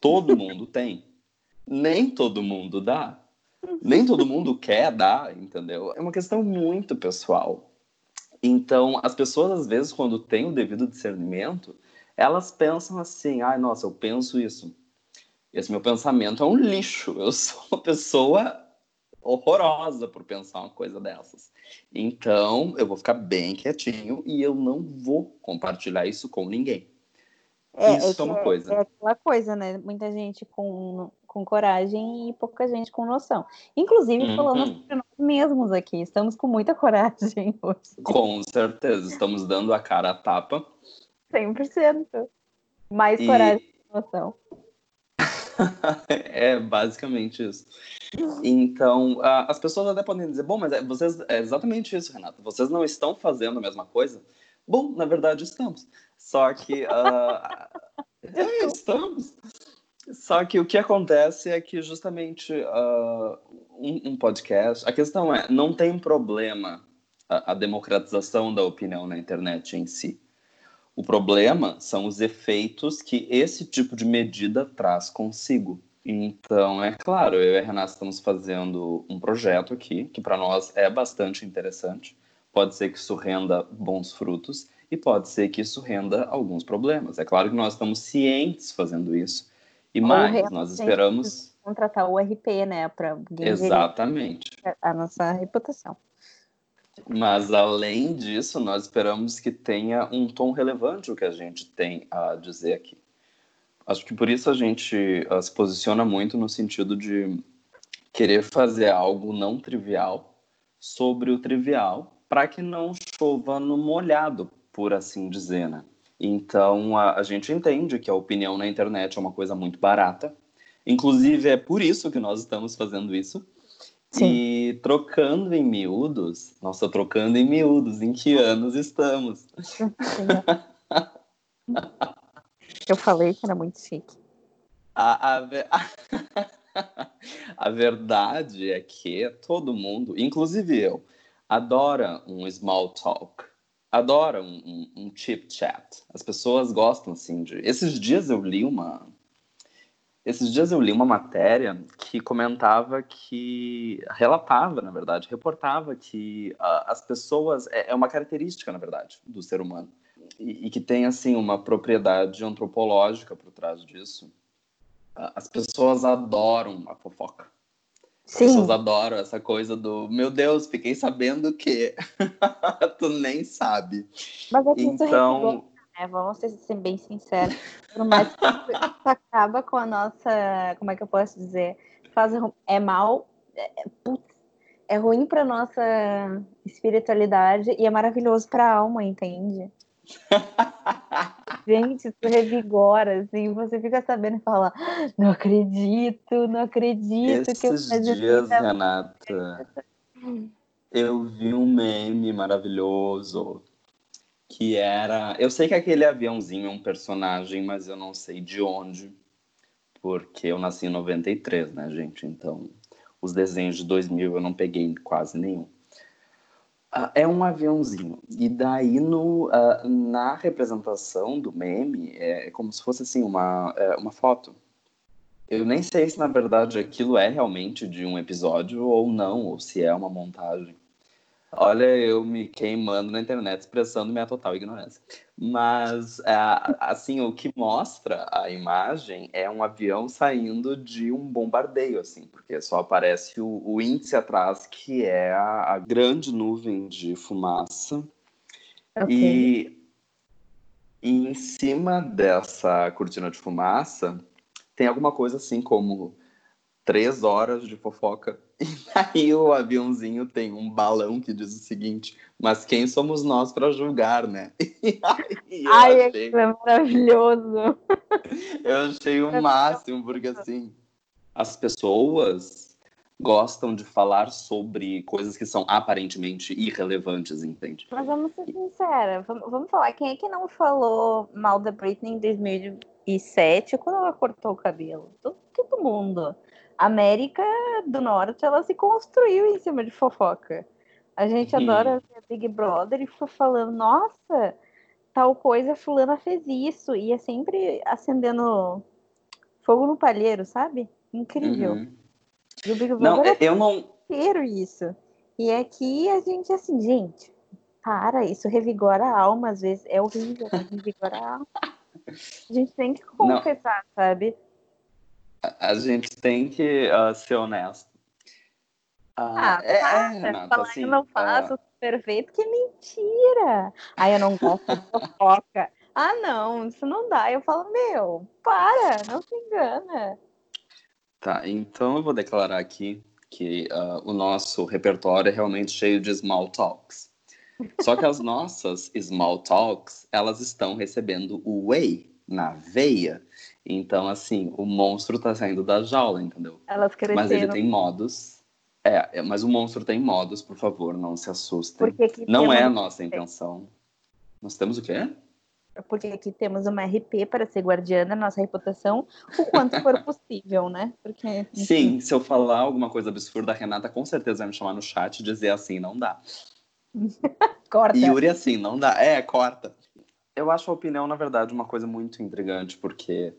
Todo [laughs] mundo tem. Nem todo mundo dá. Nem todo mundo quer dar, entendeu? É uma questão muito pessoal. Então, as pessoas, às vezes, quando têm o devido discernimento, elas pensam assim: ai, ah, nossa, eu penso isso. Esse meu pensamento é um lixo. Eu sou uma pessoa horrorosa por pensar uma coisa dessas. Então, eu vou ficar bem quietinho e eu não vou compartilhar isso com ninguém. É, isso é, é uma coisa. É aquela coisa, né? Muita gente com, com coragem e pouca gente com noção. Inclusive, uhum. falando sobre nós mesmos aqui, estamos com muita [laughs] coragem hoje. Com certeza, estamos dando a cara a tapa. 100%. Mais e... coragem que noção. [laughs] é basicamente isso. Então, as pessoas até podem dizer, bom, mas é, vocês, é exatamente isso, Renata. Vocês não estão fazendo a mesma coisa? Bom, na verdade estamos. Só que uh, [laughs] é, estamos. Só que o que acontece é que justamente uh, um, um, podcast. A questão é, não tem problema a, a democratização da opinião na internet em si. O problema são os efeitos que esse tipo de medida traz consigo. Então, é claro, eu e a Renata estamos fazendo um projeto aqui, que para nós é bastante interessante. Pode ser que isso renda bons frutos e pode ser que isso renda alguns problemas. É claro que nós estamos cientes fazendo isso. E mais, nós esperamos. Contratar o RP, né? Para Exatamente. A nossa reputação. Mas, além disso, nós esperamos que tenha um tom relevante o que a gente tem a dizer aqui. Acho que por isso a gente uh, se posiciona muito no sentido de querer fazer algo não trivial sobre o trivial, para que não chova no molhado, por assim dizer, né? Então a, a, gente entende que a opinião na internet é uma coisa muito barata. Inclusive é por isso que nós estamos fazendo isso. Sim. E trocando em miúdos, nossa, trocando em miúdos, em que anos estamos? Eu falei que era muito chique. A, a, [laughs] a verdade é que todo mundo, inclusive eu, adora um small talk, adora um, um, um chip chat. As pessoas gostam assim de. Esses dias eu li uma. Esses dias eu li uma matéria que comentava que. relatava, na verdade, reportava que uh, as pessoas. É, é uma característica, na verdade, do ser humano e, e que tem assim uma propriedade antropológica por trás disso. As pessoas adoram a fofoca. As Sim. pessoas adoram essa coisa do meu Deus, fiquei sabendo que [laughs] tu nem sabe. Mas é que então, isso é, vamos ser bem sinceros. Por mais que isso [laughs] acaba com a nossa, como é que eu posso dizer, faz é mal, é, putz, é ruim para nossa espiritualidade e é maravilhoso para a alma, entende? [laughs] Gente, isso revigora, assim, você fica sabendo e fala, não acredito, não acredito Esses que eu dias, Renata, eu vi um meme maravilhoso que era. Eu sei que aquele aviãozinho é um personagem, mas eu não sei de onde, porque eu nasci em 93, né, gente? Então, os desenhos de 2000 eu não peguei quase nenhum. Uh, é um aviãozinho. E daí, no, uh, na representação do meme, é, é, como se fosse assim, uma, é, uma foto. Eu nem sei se, na verdade, aquilo é realmente de um episódio ou não, ou se é uma montagem. Olha, eu me queimando na internet expressando minha total ignorância. Mas, é, assim, o que mostra a imagem é um avião saindo de um bombardeio, assim, porque só aparece o, o índice atrás, que é a, a grande nuvem de fumaça. Okay. E, e em cima dessa cortina de fumaça tem alguma coisa assim como três horas de fofoca. [laughs] E aí o aviãozinho tem um balão que diz o seguinte: Mas quem somos nós para julgar, né? [laughs] E aí eu Ai, achei, é maravilhoso. [laughs] eu achei o máximo, porque assim, as pessoas gostam de falar sobre coisas que são aparentemente irrelevantes, entende? Mas vamos ser sinceros, vamos, falar, quem é que não falou mal da Britney em 2007 quando ela cortou o cabelo? Todo mundo. A América do Norte, ela se construiu em cima de fofoca. A gente adora ver Big Brother e fica falando, nossa, tal coisa, fulana fez isso. E é sempre acendendo fogo no palheiro, sabe? Incrível. Uhum. E o Big Não, Brother é eu não. inteiro isso. E aqui a gente, assim, gente, para, isso revigora a alma, às vezes é horrível, revigora a alma. [laughs] A gente tem que Não. confessar, sabe? A gente tem que ah, ser honesto. Ah, é, para, é, Renata, falar assim, que eu não ah, faço perfeito, que mentira. Ai, eu não gosto de fofoca. [laughs] Ah, não, isso não dá. Eu falo, meu, para, não se engana. Tá, então eu vou declarar aqui que ah, o nosso repertório é realmente cheio de small talks. Só que as nossas small talks, elas estão recebendo o whey na veia. Então, assim, o monstro tá saindo da jaula, entendeu? Elas Mas ele cresceram. tem modos. É, é, mas o monstro tem modos, por favor, não se assustem. Porque aqui Não é a nossa intenção. Nós temos o quê? Porque aqui temos uma RP para ser guardiã da nossa reputação, o quanto for [laughs] possível, né? Porque, Sim, se eu falar alguma coisa absurda, a Renata com certeza vai me chamar no chat e dizer assim, não dá. [laughs] corta. Yuri, assim, não dá. É, corta. Eu acho a opinião, na verdade, uma coisa muito intrigante, porque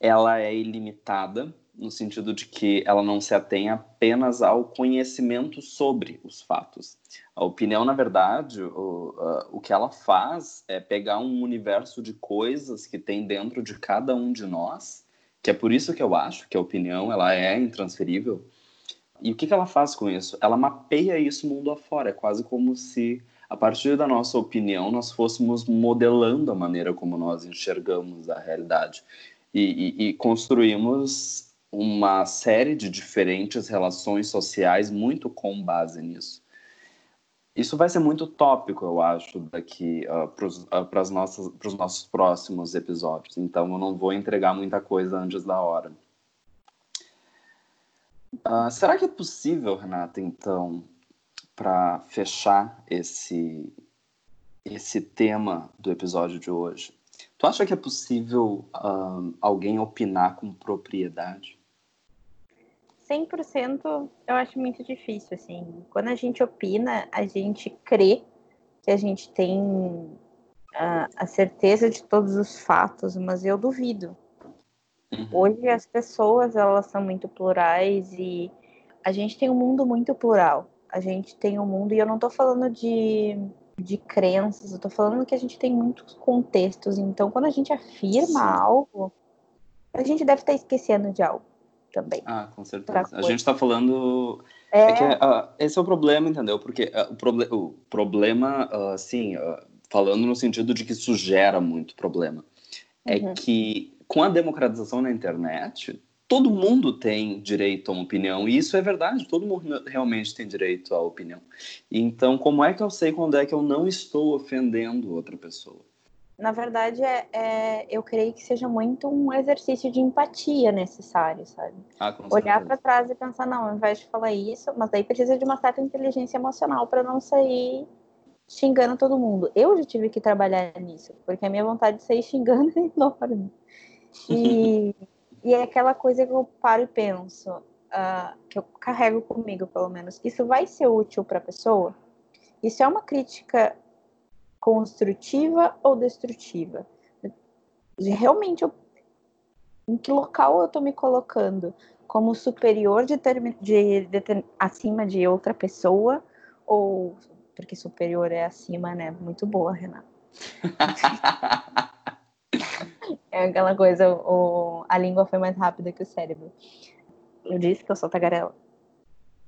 ela é ilimitada, no sentido de que ela não se atém apenas ao conhecimento sobre os fatos. A opinião, na verdade, o, ah, o que ela faz é pegar um universo de coisas que tem dentro de cada um de nós, que é por isso que eu acho que a opinião ela é intransferível. E o que, que ela faz com isso? Ela mapeia isso mundo afora. É quase como se, a partir da nossa opinião, nós fôssemos modelando a maneira como nós enxergamos a realidade. E, e, e construímos uma série de diferentes relações sociais muito com base nisso. Isso vai ser muito tópico, eu acho, daqui uh, para os nossos próximos episódios. Então, eu não vou entregar muita coisa antes da hora. Uh, será que é possível, Renata, então, para fechar esse, esse tema do episódio de hoje, tu acha que é possível uh, alguém opinar com propriedade? 100% eu acho muito difícil, assim. Quando a gente opina, a gente crê que a gente tem a, a certeza de todos os fatos, mas eu duvido. Uhum. Hoje as pessoas, elas são muito plurais e a gente tem um mundo muito plural. A gente tem um mundo, e eu não tô falando de, de crenças, eu tô falando que a gente tem muitos contextos. Então, quando a gente afirma algo, a gente deve estar esquecendo de algo também. Ah, com certeza. A gente está falando É, É que ah, esse é o problema, entendeu? Porque ah, o, proble o problema, ah, assim, falando no sentido de que isso gera muito problema, é Uhum. que com a democratização na internet, todo mundo tem direito a uma opinião, e isso é verdade, todo mundo realmente tem direito à opinião. Então, como é que eu sei quando é que eu não estou ofendendo outra pessoa? Na verdade, é, é- eu creio que seja muito um exercício de empatia necessário, sabe? Ah, Olhar para trás e pensar, não, ao invés de falar isso, mas daí precisa de uma certa inteligência emocional para não sair xingando todo mundo. Eu já tive que trabalhar nisso, porque a minha vontade de sair xingando é enorme. E, [laughs] e é aquela coisa que eu paro e penso, ah, que eu carrego comigo, pelo menos. Isso vai ser útil para a pessoa? Isso é uma crítica construtiva ou destrutiva? De Realmente, eu- em que local eu estou me colocando? Como superior de, termi- de- de acima de outra pessoa? Ou porque superior é acima, né? Muito boa, Renata. [laughs] [laughs] É aquela coisa, o, a língua foi mais rápida que o cérebro. Eu disse que eu sou tagarela.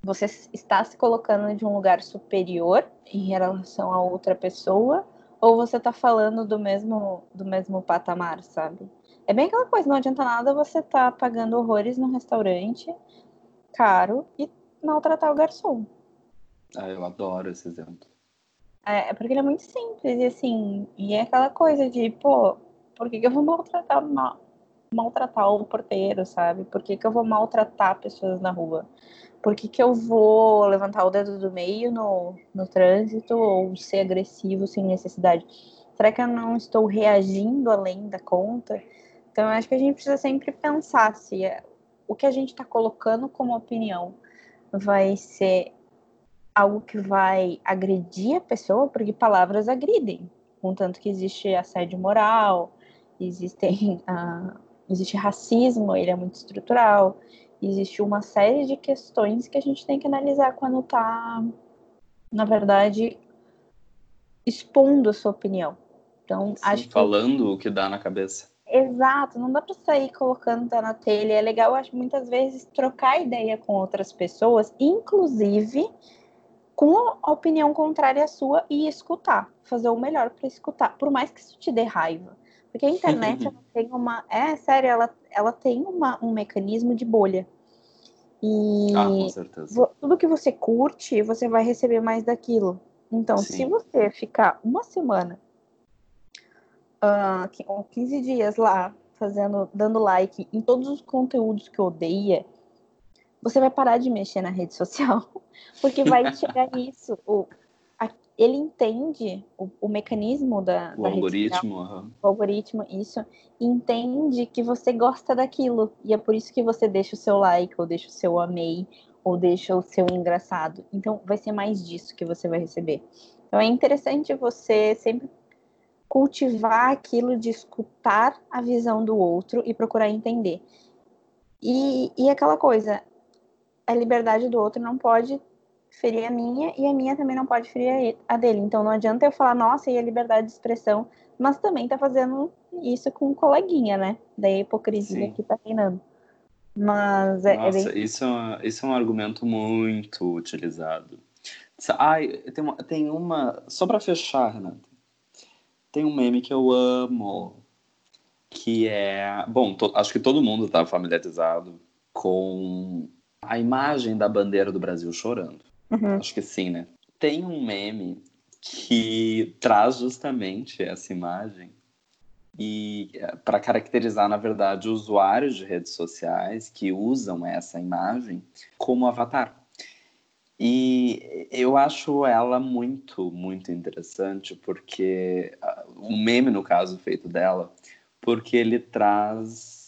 Você está se colocando de um lugar superior em relação a outra pessoa, ou você está falando do mesmo, do mesmo patamar, sabe? É bem aquela coisa, não adianta nada você tá pagando horrores num restaurante caro e maltratar o garçom. Ah, eu adoro esse exemplo. É, é porque ele é muito simples, e assim, e é aquela coisa de, pô, por que, que eu vou maltratar, mal, maltratar o porteiro, sabe? Por que, que eu vou maltratar pessoas na rua? Por que, que eu vou levantar o dedo do meio no, no trânsito ou ser agressivo sem necessidade? Será que eu não estou reagindo além da conta? Então, eu acho que a gente precisa sempre pensar se é, o que a gente está colocando como opinião vai ser algo que vai agredir a pessoa, porque palavras agridem, contanto que existe assédio moral, existem, [laughs] uh, existe racismo, ele é muito estrutural, existe uma série de questões que a gente tem que analisar quando está, na verdade, expondo a sua opinião. Então, Sim, acho falando que... o que dá na cabeça. Exato, não dá para sair colocando tá na telha. É legal, acho, muitas vezes trocar ideia com outras pessoas, inclusive com a opinião contrária à sua e escutar, fazer o melhor para escutar, por mais que isso te dê raiva. Porque a internet ela tem uma. É sério, ela, ela tem uma, um mecanismo de bolha. E ah, com certeza. tudo que você curte, você vai receber mais daquilo. Então, Sim. se você ficar uma semana, uh, 15 dias lá, fazendo, dando like em todos os conteúdos que odeia, você vai parar de mexer na rede social, [laughs] porque vai chegar nisso. [laughs] O, ele entende o, o mecanismo da, o da algoritmo, social, o algoritmo, isso, entende que você gosta daquilo e é por isso que você deixa o seu like ou deixa o seu amei ou deixa o seu engraçado. Então, vai ser mais disso que você vai receber. Então, é interessante você sempre cultivar aquilo de escutar a visão do outro e procurar entender. E, e aquela coisa, a liberdade do outro não pode ferir a minha e a minha também não pode ferir a dele. Então não adianta eu falar, nossa, e a liberdade de expressão, mas também tá fazendo isso com um coleguinha, né? Da hipocrisia Sim. que tá reinando. Mas é, nossa, é bem... isso, é, isso é um argumento muito utilizado. Ai, tem uma, tem uma só para fechar, Renata. Tem um meme que eu amo, que é, bom, to, acho que todo mundo tá familiarizado com a imagem da bandeira do Brasil chorando. Uhum. Acho que sim, né? Tem um meme que traz justamente essa imagem e é, para caracterizar, na verdade, usuários de redes sociais que usam essa imagem como avatar. E eu acho ela muito, muito interessante, porque o meme, no caso, feito dela, porque ele traz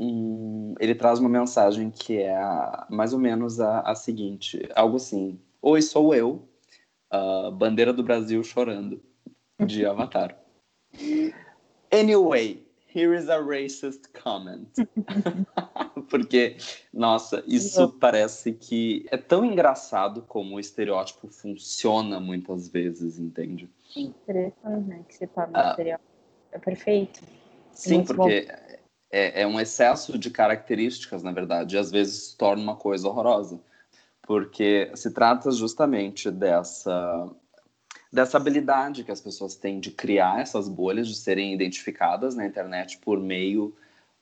um, ele traz uma mensagem que é a, mais ou menos a, a, seguinte, algo assim: Oi, sou eu, uh, bandeira do Brasil chorando, de [laughs] Avatar. Anyway, here is a racist comment. [laughs] Porque, nossa, isso parece que é tão engraçado como o estereótipo funciona muitas vezes, entende? Interessante, né? Que você fala do uh, estereótipo. É perfeito. Sim, Muito porque bom é, é um excesso de características, na verdade, e às vezes torna uma coisa horrorosa, porque se trata justamente dessa dessa habilidade que as pessoas têm de criar essas bolhas, de serem identificadas na internet por meio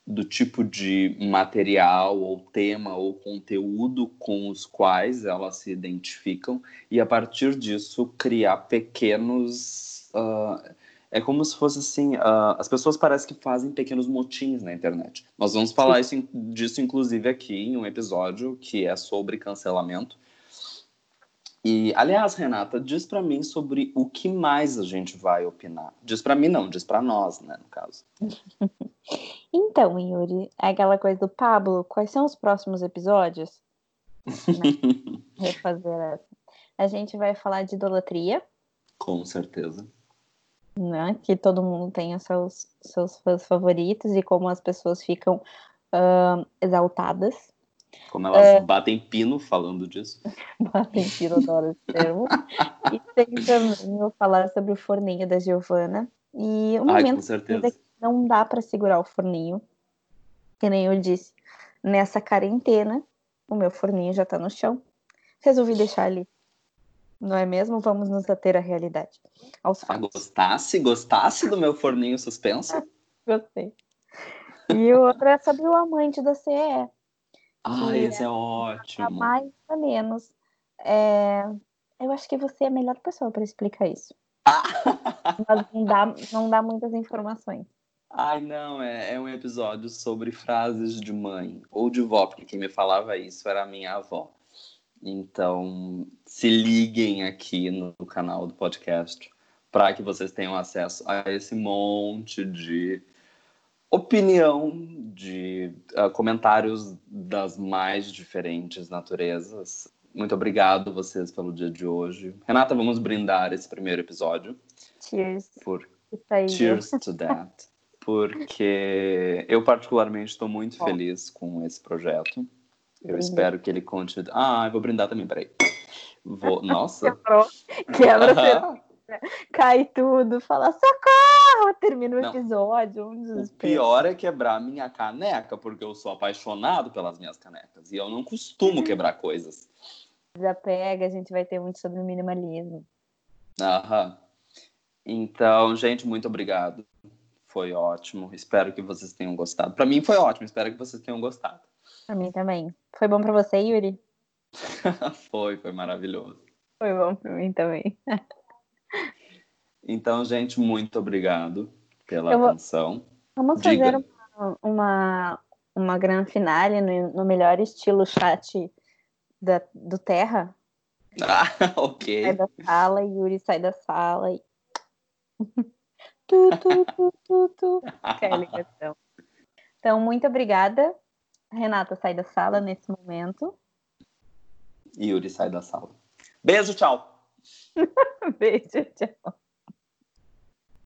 do tipo de material ou tema ou conteúdo com os quais elas se identificam e a partir disso criar pequenos uh, é como se fosse assim, uh, as pessoas parecem que fazem pequenos motins na internet. Nós vamos falar isso, disso, inclusive, aqui em um episódio que é sobre cancelamento. E, aliás, Renata, diz para mim sobre o que mais a gente vai opinar. Diz para mim não, diz para nós, né, no caso. [laughs] então, Yuri, é aquela coisa do Pablo, quais são os próximos episódios? [laughs] Refazer essa. A gente vai falar de idolatria. Com certeza né? Que todo mundo tem os seus, seus fãs favoritos e como as pessoas ficam uh, exaltadas. Como elas uh, batem pino falando disso. [laughs] batem pino, adoro esse termo. e tem também vou falar sobre o forninho da Giovana. E o Ai, momento que não dá para segurar o forninho. Que nem eu disse, nessa quarentena, o meu forninho já tá no chão. Resolvi deixar ali não é mesmo? Vamos nos ater à realidade. Aos Ah, gostasse? Gostasse do meu forninho suspenso? [laughs] Gostei. E o outro é sobre o amante da CE. Ah, esse é, é ótimo. Mais ou menos. É... Eu acho que você é a melhor pessoa para explicar isso. Mas não dá, não dá muitas informações. Ai, não, é, é um episódio sobre frases de mãe ou de vó, porque quem me falava isso era a minha avó. Então, se liguem aqui no, canal do podcast para que vocês tenham acesso a esse monte de opinião, de uh, comentários das mais diferentes naturezas. Muito obrigado vocês pelo dia de hoje. Renata, vamos brindar esse primeiro episódio. Cheers. Por... Cheers to that. Porque eu particularmente estou muito feliz com esse projeto. Eu Brinde. espero que ele continue. Ah, eu vou brindar também, peraí. Vou... [laughs] Nossa. Quebrou. Quebra. Cai tudo, fala socorro, termina o episódio. Um o pior é quebrar minha caneca, porque eu sou apaixonado pelas minhas canecas e eu não costumo quebrar coisas. Já pega, a gente vai ter muito sobre o minimalismo. Aham. Então, gente, muito obrigado. Foi ótimo. Espero que vocês tenham gostado. Para mim foi ótimo. Espero que vocês tenham gostado. Para mim também. Foi bom para você, Yuri? [laughs] foi, foi maravilhoso. Foi bom para mim também. [laughs] Então, gente, muito obrigado pela vou... atenção. Vamos Diga. fazer uma, uma, uma grande finale no, no melhor estilo chat da, do Terra. Ah, [laughs] ok. Sai da sala, Yuri sai da sala. E... tu, tu, tu, tu, tu. ligação. Então, muito obrigada. Renata sai da sala nesse momento. Yuri sai da sala. Beijo, tchau. [laughs] Beijo, tchau.